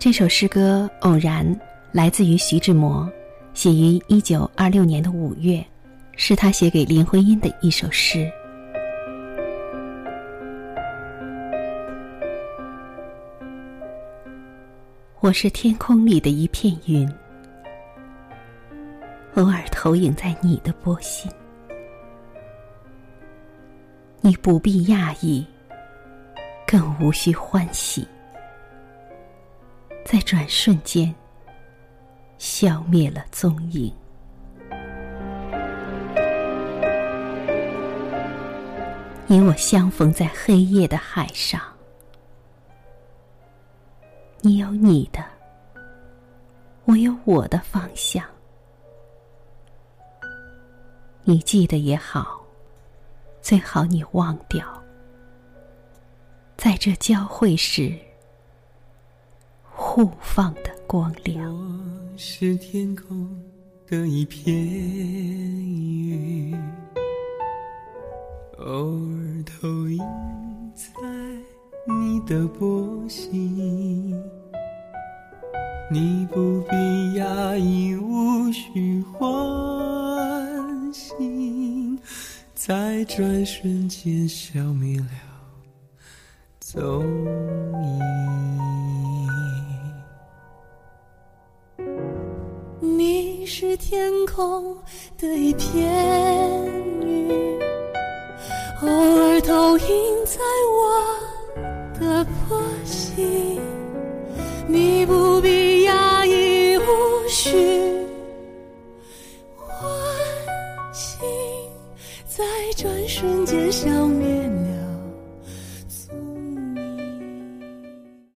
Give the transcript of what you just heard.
这首诗歌偶然来自于徐志摩，写于一九二六年的五月，是他写给林徽因的一首诗。我是天空里的一片云，偶尔投影在你的波心。你不必讶异，更无需欢喜，在转瞬间消灭了踪影。你我相逢在黑夜的海上。你有你的，我有我的方向。你记得也好，最好你忘掉。在这交汇时，互放的光亮。我是天空的一片云，偶尔投影在。你的波心，你不必讶异，无需欢喜，在转瞬间消灭了踪影。你是天空的一片云，偶尔投影在我的波心。你不必压抑，无需唤醒，在转瞬间消灭。